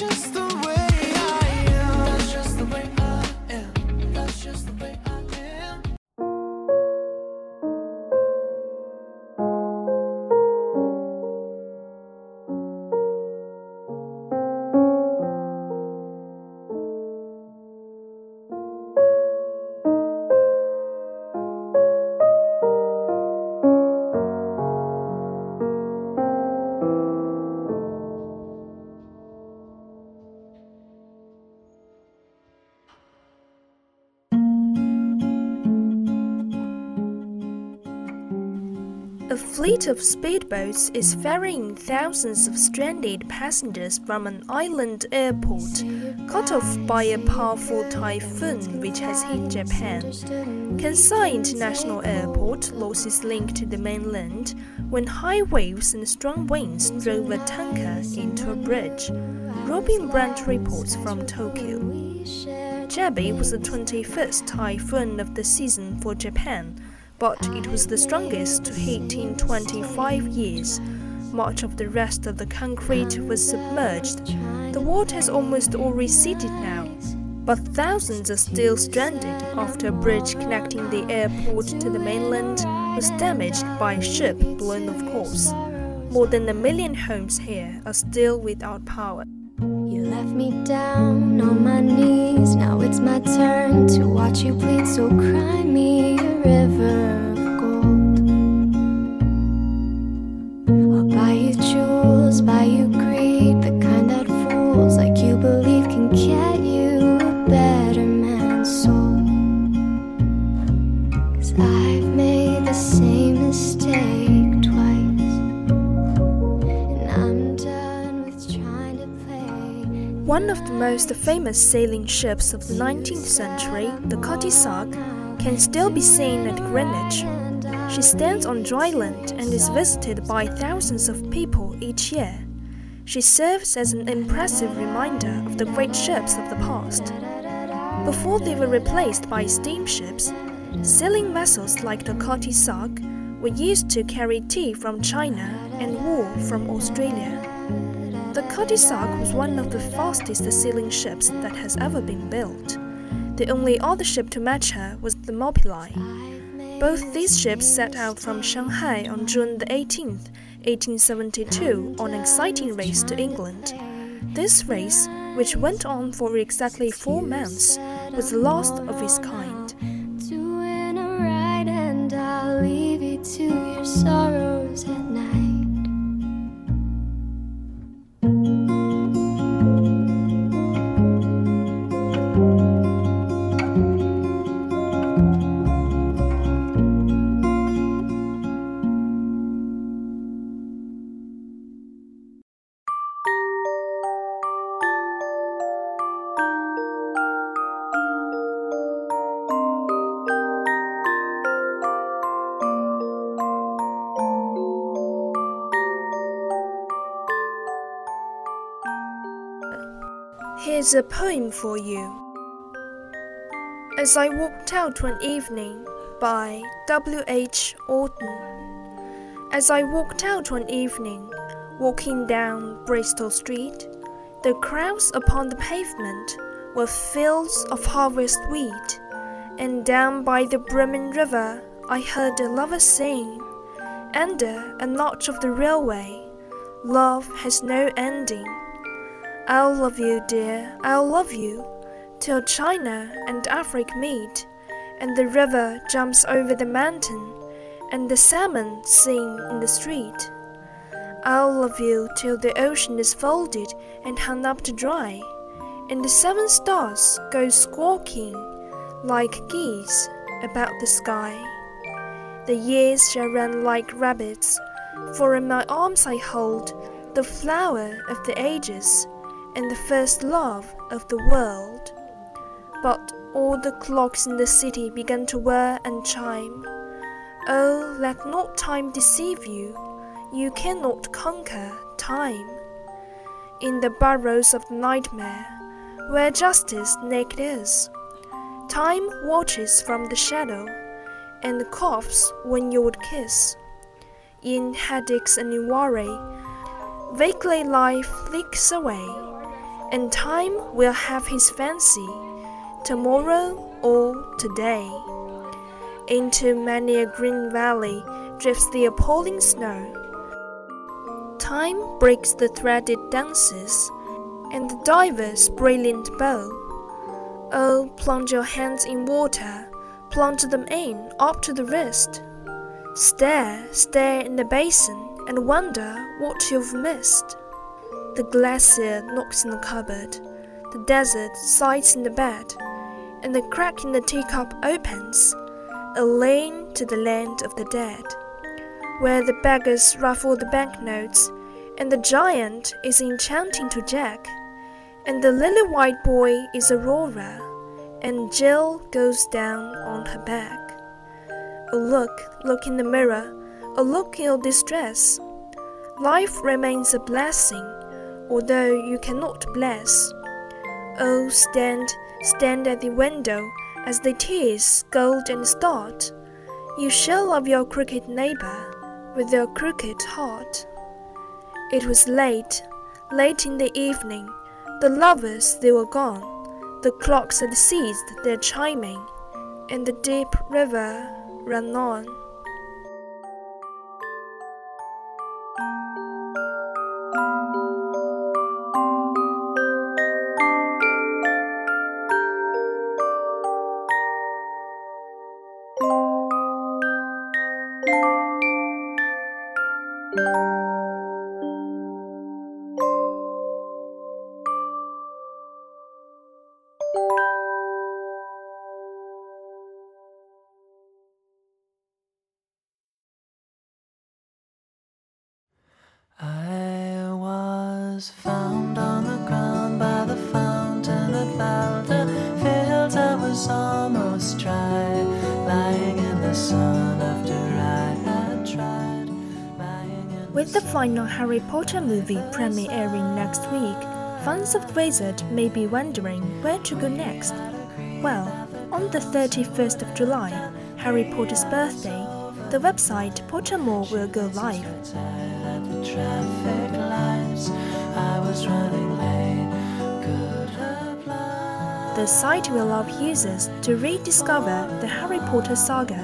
A fleet of speedboats is ferrying thousands of stranded passengers from an island airport, cut off by a powerful typhoon which has hit Japan. Kansai International Airport lost its link to the mainland when high waves and strong winds drove a tanker into a bridge. Robin Brandt reports from Tokyo. Jebi was the 21st typhoon of the season for Japan but it was the strongest to hit in 25 years. Much of the rest of the concrete was submerged. The water has almost all receded now, but thousands are still stranded after a bridge connecting the airport to the mainland was damaged by a ship blown off course. More than a million homes here are still without power. Left me down on my knees. Now it's my turn to watch you bleed. So cry me a river of gold. I'll buy you jewels, buy you greed. The kind that fools like you believe can get you a better man's soul. Cause I've made the same One of the most famous sailing ships of the 19th century, the Cutty-Sark, can still be seen at Greenwich. She stands on dry land and is visited by thousands of people each year. She serves as an impressive reminder of the great ships of the past. Before they were replaced by steamships, sailing vessels like the Cutty-Sark were used to carry tea from China and wool from Australia. The Cutty-Sark was one of the fastest sailing ships that has ever been built. The only other ship to match her was the Thermopylae. Both these ships set out from Shanghai on June the 18th, 1872, on an exciting race to England. This race, which went on for exactly four months, was the last of its kind. And I'll leave to your sorrows Here's a poem for you. As I Walked Out One Evening by W. H. Auden. As I walked out one evening, walking down Bristol Street, the crowds upon the pavement were fields of harvest wheat, and down by the brimming river I heard a lover sing. Under a notch of the railway, love has no ending. I'll love you, dear, I'll love you, till China and Africa meet, and the river jumps over the mountain, and the salmon sing in the street. I'll love you till the ocean is folded and hung up to dry, and the seven stars go squawking like geese about the sky. The years shall run like rabbits, for in my arms I hold the flower of the ages and the first love of the world. But all the clocks in the city began to whir and chime. Oh, let not time deceive you, you cannot conquer time. In the burrows of the nightmare, where justice naked is, time watches from the shadow and coughs when you would kiss. In headaches and in worry, vaguely life flicks away and time will have his fancy, tomorrow or today. Into many a green valley drifts the appalling snow. Time breaks the threaded dances and the diver's brilliant bow. Oh, plunge your hands in water, plunge them in up to the wrist. Stare, stare in the basin, and wonder what you've missed. The glacier knocks in the cupboard, the desert sighs in the bed, and the crack in the teacup opens, a lane to the land of the dead, where the beggars ruffle the banknotes, and the giant is enchanting to Jack, and the lily white boy is Aurora, and Jill goes down on her back. A look, look in the mirror, a look in your distress. Life remains a blessing although you cannot bless. Oh, stand, stand at the window as the tears scald and start. You shall love your crooked neighbor with your crooked heart. It was late, late in the evening. The lovers they were gone. The clocks had ceased their chiming, and the deep river ran on. Final Harry Potter movie premiere airing next week, fans of Wizard may be wondering where to go next. Well, on the 31st of July, Harry Potter's birthday, the website Pottermore will go live. The site will allow users to rediscover the Harry Potter saga.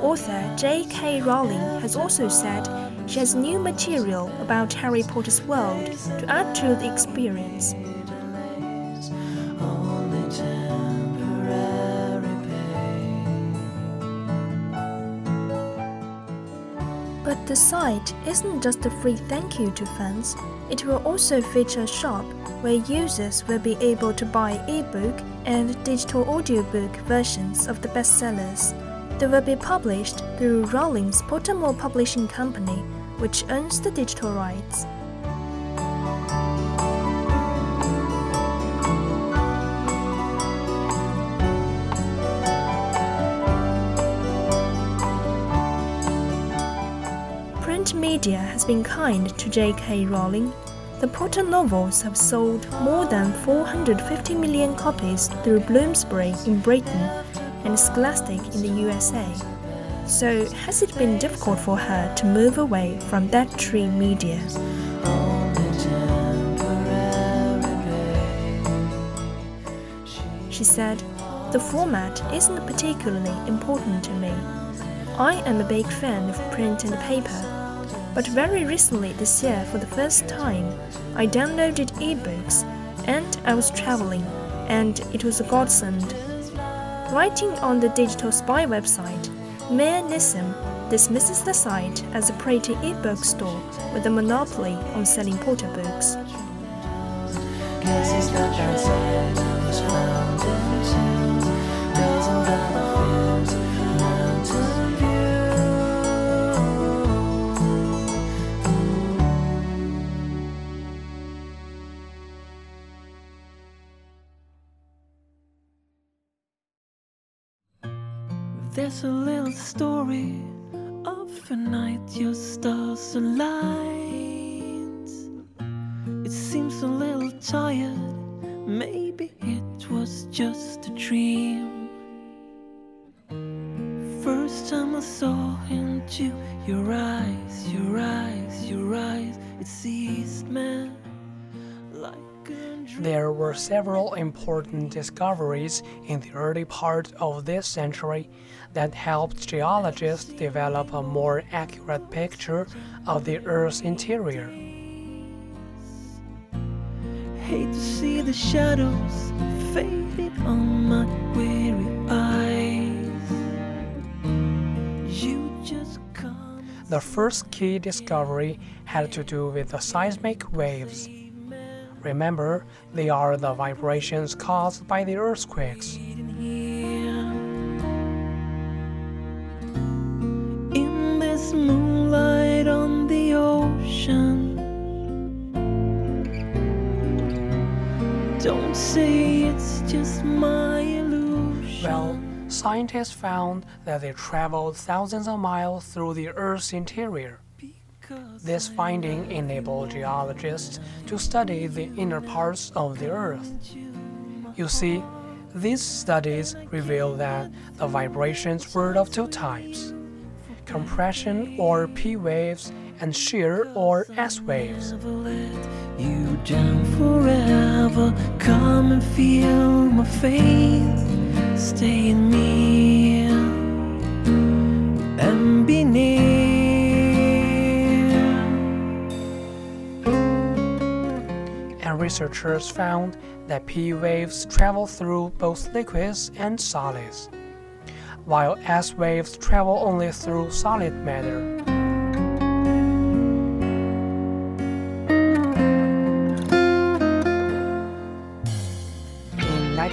Author J.K. Rowling has also said she has new material about Harry Potter's world to add to the experience. Only temporary pain. But the site isn't just a free thank you to fans, it will also feature a shop where users will be able to buy ebook and digital audiobook versions of the bestsellers. They will be published through Rowling's Pottermore Publishing Company, which owns the digital rights. Print media has been kind to J.K. Rowling. The Potter novels have sold more than 450 million copies through Bloomsbury in Britain and Scholastic in the USA. So, has it been difficult for her to move away from that tree media? She said, The format isn't particularly important to me. I am a big fan of print and paper, but very recently this year, for the first time, I downloaded ebooks and I was traveling, and it was a godsend. Writing on the Digital Spy website, Mayor Nissim dismisses the site as a pretty ebook store with a monopoly on selling Potter books. There's a little story of a night your stars aligned. It seems a little tired. Maybe it was just a dream. First time I saw into your eyes, your eyes, your eyes. It seized me like. There were several important discoveries in the early part of this century that helped geologists develop a more accurate picture of the Earth's interior. Hate to see the shadows fading on my weary eyes. You just come. The first key discovery had to do with the seismic waves. Remember, they are the vibrations caused by the earthquakes. Don't say it's just my illusion. Well, scientists found that they traveled thousands of miles through the Earth's interior. This finding enabled geologists to study the inner parts of the Earth. You see, these studies reveal that the vibrations were of two types compression or P waves and shear or S waves. You down forever. Come and feel my faith. Stay in me and be near. And researchers found that P waves travel through both liquids and solids, while S waves travel only through solid matter.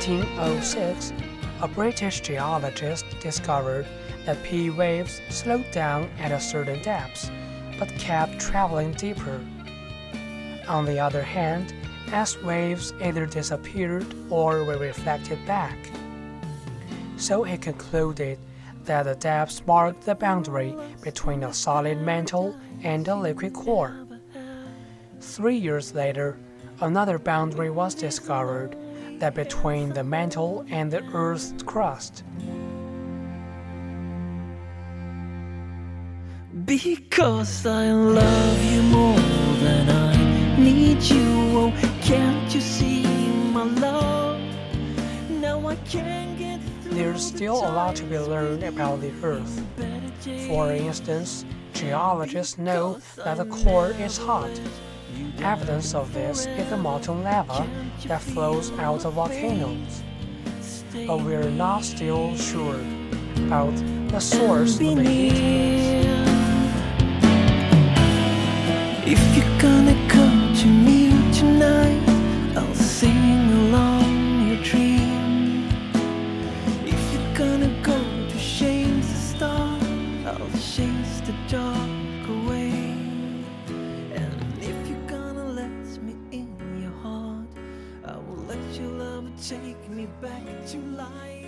1906, a British geologist discovered that P waves slowed down at a certain depth, but kept traveling deeper. On the other hand, S waves either disappeared or were reflected back. So he concluded that the depths marked the boundary between a solid mantle and a liquid core. Three years later, another boundary was discovered that between the mantle and the Earth's crust. Because I love you more than I need you. Oh, can't you see my love? Now I can't get. There's still a lot to be learned about the Earth. For instance, geologists know that the core is hot. Evidence of this is the molten lava that flows out of volcanoes. But we're not still sure about the source of the heat. If you're gonna come to me tonight, your love take me back to life.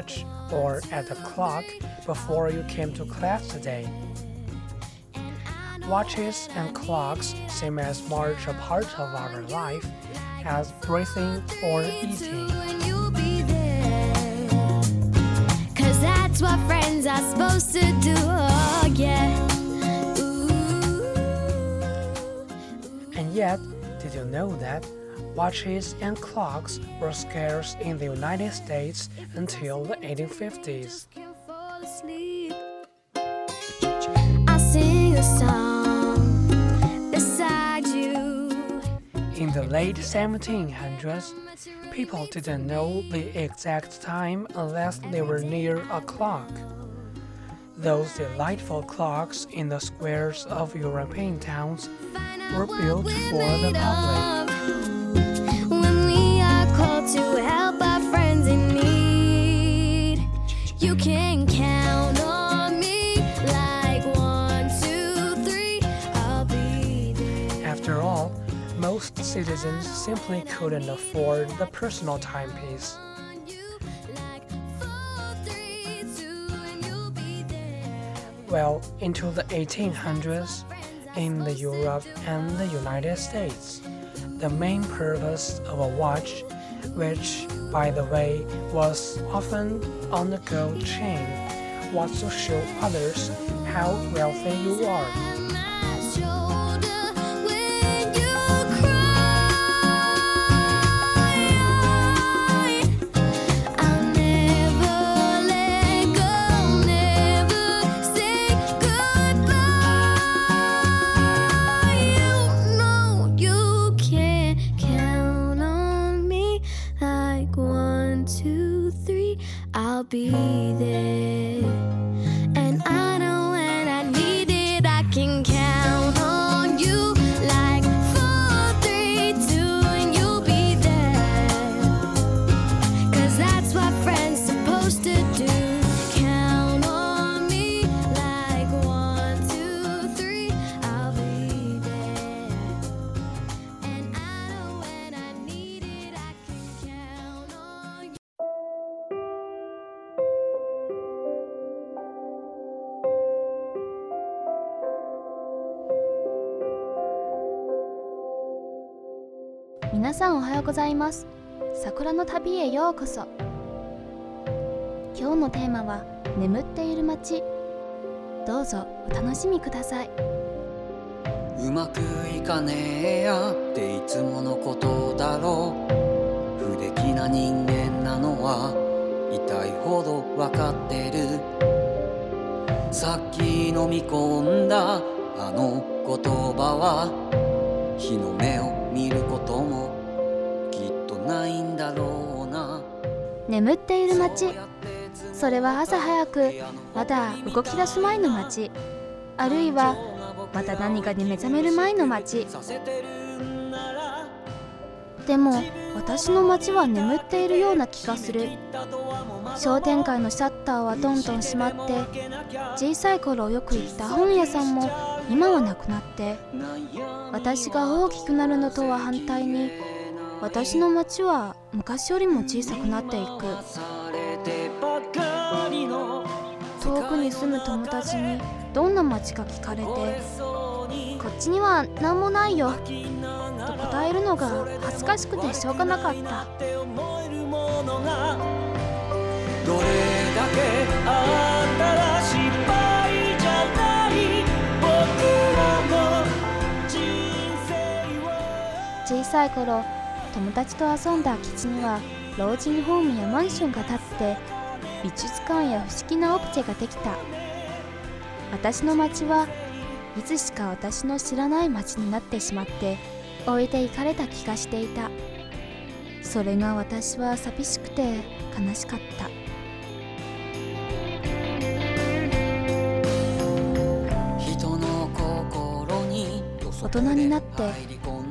Watch or at the clock before you came to class today. Watches and clocks seem as much a part of our life as breathing or eating. And you'll be there. Cause that's what friends are supposed to do. Oh, yeah. And yet, did you know that watches and clocks were scarce in the United States until the 1850s? Fall asleep. I'll sing a song beside you. In the late 1700s, people didn't know the exact time unless they were near a clock. Those delightful clocks in the squares of European towns were built for the public. To help our friends in need, you can count on me like one, two, three. I'll be there. After all, most citizens simply couldn't afford the personal timepiece. Well, into the 1800s, in the Europe and the United States, the main purpose of a watch, which, by the way, was often on the gold chain, was to show others how wealthy you are. 皆さんおはようございます。桜の旅へようこそ。今日のテーマは眠っている街。どうぞお楽しみください。うまくいかねえやっていつものことだろう。不出来な人間なのは痛いほどわかってる。さっき飲み込んだあの言葉は日の目を見ることも眠っている街。それは朝早くまだ動き出す前の街。あるいはまた何かに目覚める前の街。でも私の街は眠っているような気がする。商店街のシャッターはどんどん閉まって小さい頃よく行った本屋さんも今はなくなって私が大きくなるのとは反対に私の街は昔よりも小さくなっていく。遠くに住む友達にどんな街か聞かれてこっちには何もないよと答えるのが恥ずかしくてしょうがなかったどれだけあったら失敗じゃない僕らの人生小さい頃友達と遊んだ空き地には老人ホームやマンションが建って美術館や不思議なオブジェができた。私の街はいつしか私の知らない街になってしまって置いていかれた気がしていた。それが私は寂しくて悲しかった。大人になって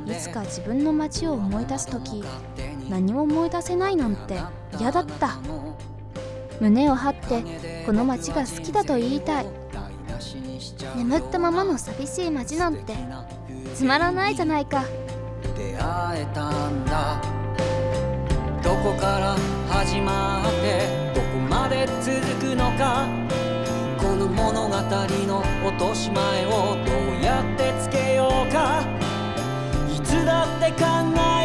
いつか自分の街を思い出す時何も思い出せないなんて嫌だった。胸を張ってこの街が好きだと言いたい。眠ったままの寂しい街なんてつまらないじゃないか。出会えたんだ。どこから始まってどこまで続くのか。この物語の落とし前をどうやってつけようか。いつだって考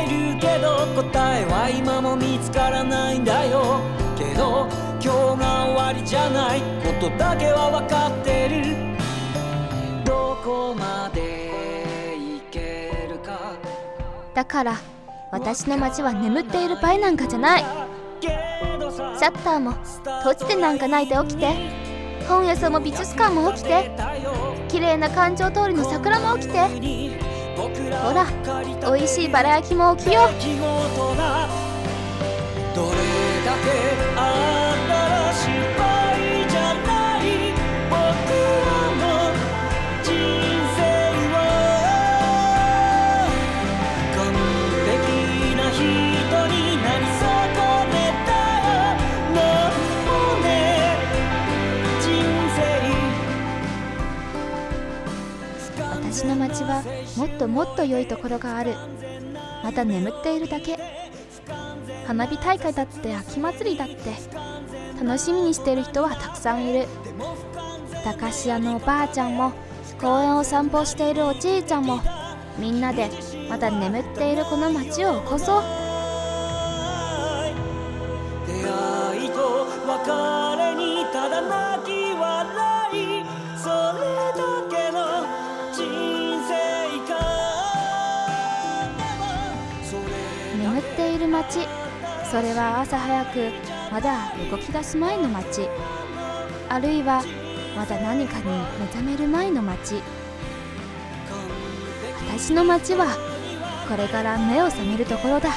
えるけど答えは今も見つからないんだよ。けど今日が終わりじゃない。ことだけは分かってる。どこまで行けるか。だから私の街は眠っている場合なんかじゃない。シャッターも閉じてなんかないで起きて。本屋さんも美術館も起きて。綺麗な環状通りの桜も起きて。ほら美味しいバラ焼きも起きよう。どれだけ新しい私の街はもっともっと良いところがある。また眠っているだけ。花火大会だって秋祭りだって。楽しみにしている人はたくさんいる。駄菓子屋のおばあちゃんも公園を散歩しているおじいちゃんもみんなでまた眠っているこの街を起こそう。それは朝早くまだ動き出す前の街。あるいはまだ何かに目覚める前の街。私の街はこれから目を覚めるところだ。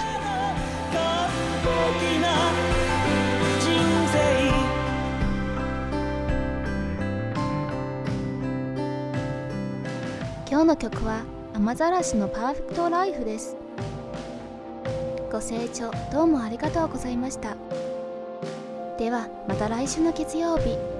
今日の曲は雨ざらしのパーフェクトライフです。ご清聴どうもありがとうございました。ではまた来週の月曜日。